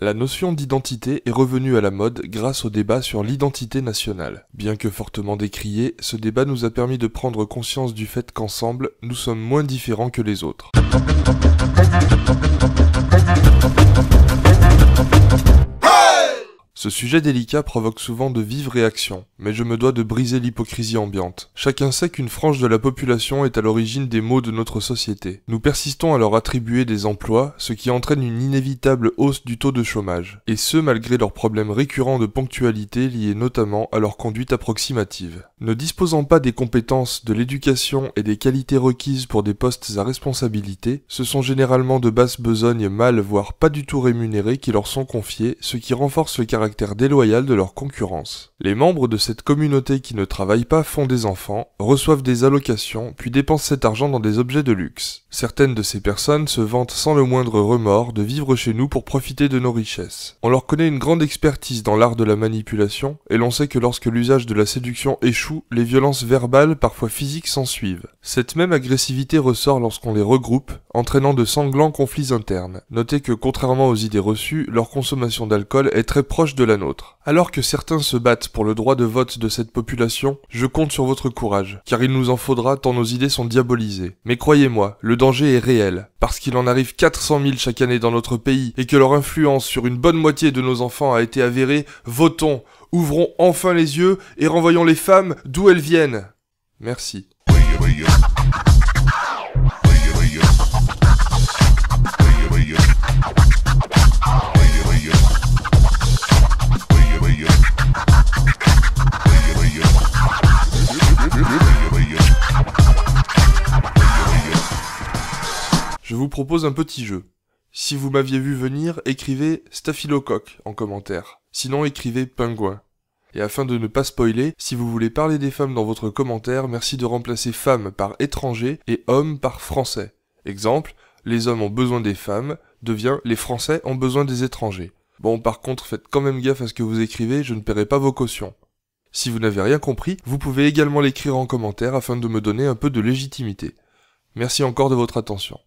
La notion d'identité est revenue à la mode grâce au débat sur l'identité nationale. Bien que fortement décrié, ce débat nous a permis de prendre conscience du fait qu'ensemble, nous sommes moins différents que les autres. Ce sujet délicat provoque souvent de vives réactions, mais je me dois de briser l'hypocrisie ambiante. Chacun sait qu'une frange de la population est à l'origine des maux de notre société. Nous persistons à leur attribuer des emplois, ce qui entraîne une inévitable hausse du taux de chômage, et ce malgré leurs problèmes récurrents de ponctualité liés notamment à leur conduite approximative. Ne disposant pas des compétences, de l'éducation et des qualités requises pour des postes à responsabilité, ce sont généralement de basses besognes mal voire pas du tout rémunérées qui leur sont confiées, ce qui renforce le caractère déloyal de leur concurrence. Les membres de cette communauté qui ne travaillent pas font des enfants, reçoivent des allocations, puis dépensent cet argent dans des objets de luxe. Certaines de ces personnes se vantent sans le moindre remords de vivre chez nous pour profiter de nos richesses. On leur connaît une grande expertise dans l'art de la manipulation, et l'on sait que lorsque l'usage de la séduction échoue, les violences verbales, parfois physiques, s'ensuivent. Cette même agressivité ressort lorsqu'on les regroupe, entraînant de sanglants conflits internes. Notez que contrairement aux idées reçues, leur consommation d'alcool est très proche la nôtre. Alors que certains se battent pour le droit de vote de cette population, je compte sur votre courage, car il nous en faudra tant nos idées sont diabolisées. Mais croyez-moi, le danger est réel, parce qu'il en arrive 400 000 chaque année dans notre pays, et que leur influence sur une bonne moitié de nos enfants a été avérée, votons, ouvrons enfin les yeux et renvoyons les femmes d'où elles viennent. Merci. Je vous propose un petit jeu. Si vous m'aviez vu venir, écrivez staphylocoque en commentaire. Sinon, écrivez pingouin. Et afin de ne pas spoiler, si vous voulez parler des femmes dans votre commentaire, merci de remplacer femme par étranger et homme par français. Exemple, les hommes ont besoin des femmes, devient les français ont besoin des étrangers. Bon, par contre, faites quand même gaffe à ce que vous écrivez, je ne paierai pas vos cautions. Si vous n'avez rien compris, vous pouvez également l'écrire en commentaire afin de me donner un peu de légitimité. Merci encore de votre attention.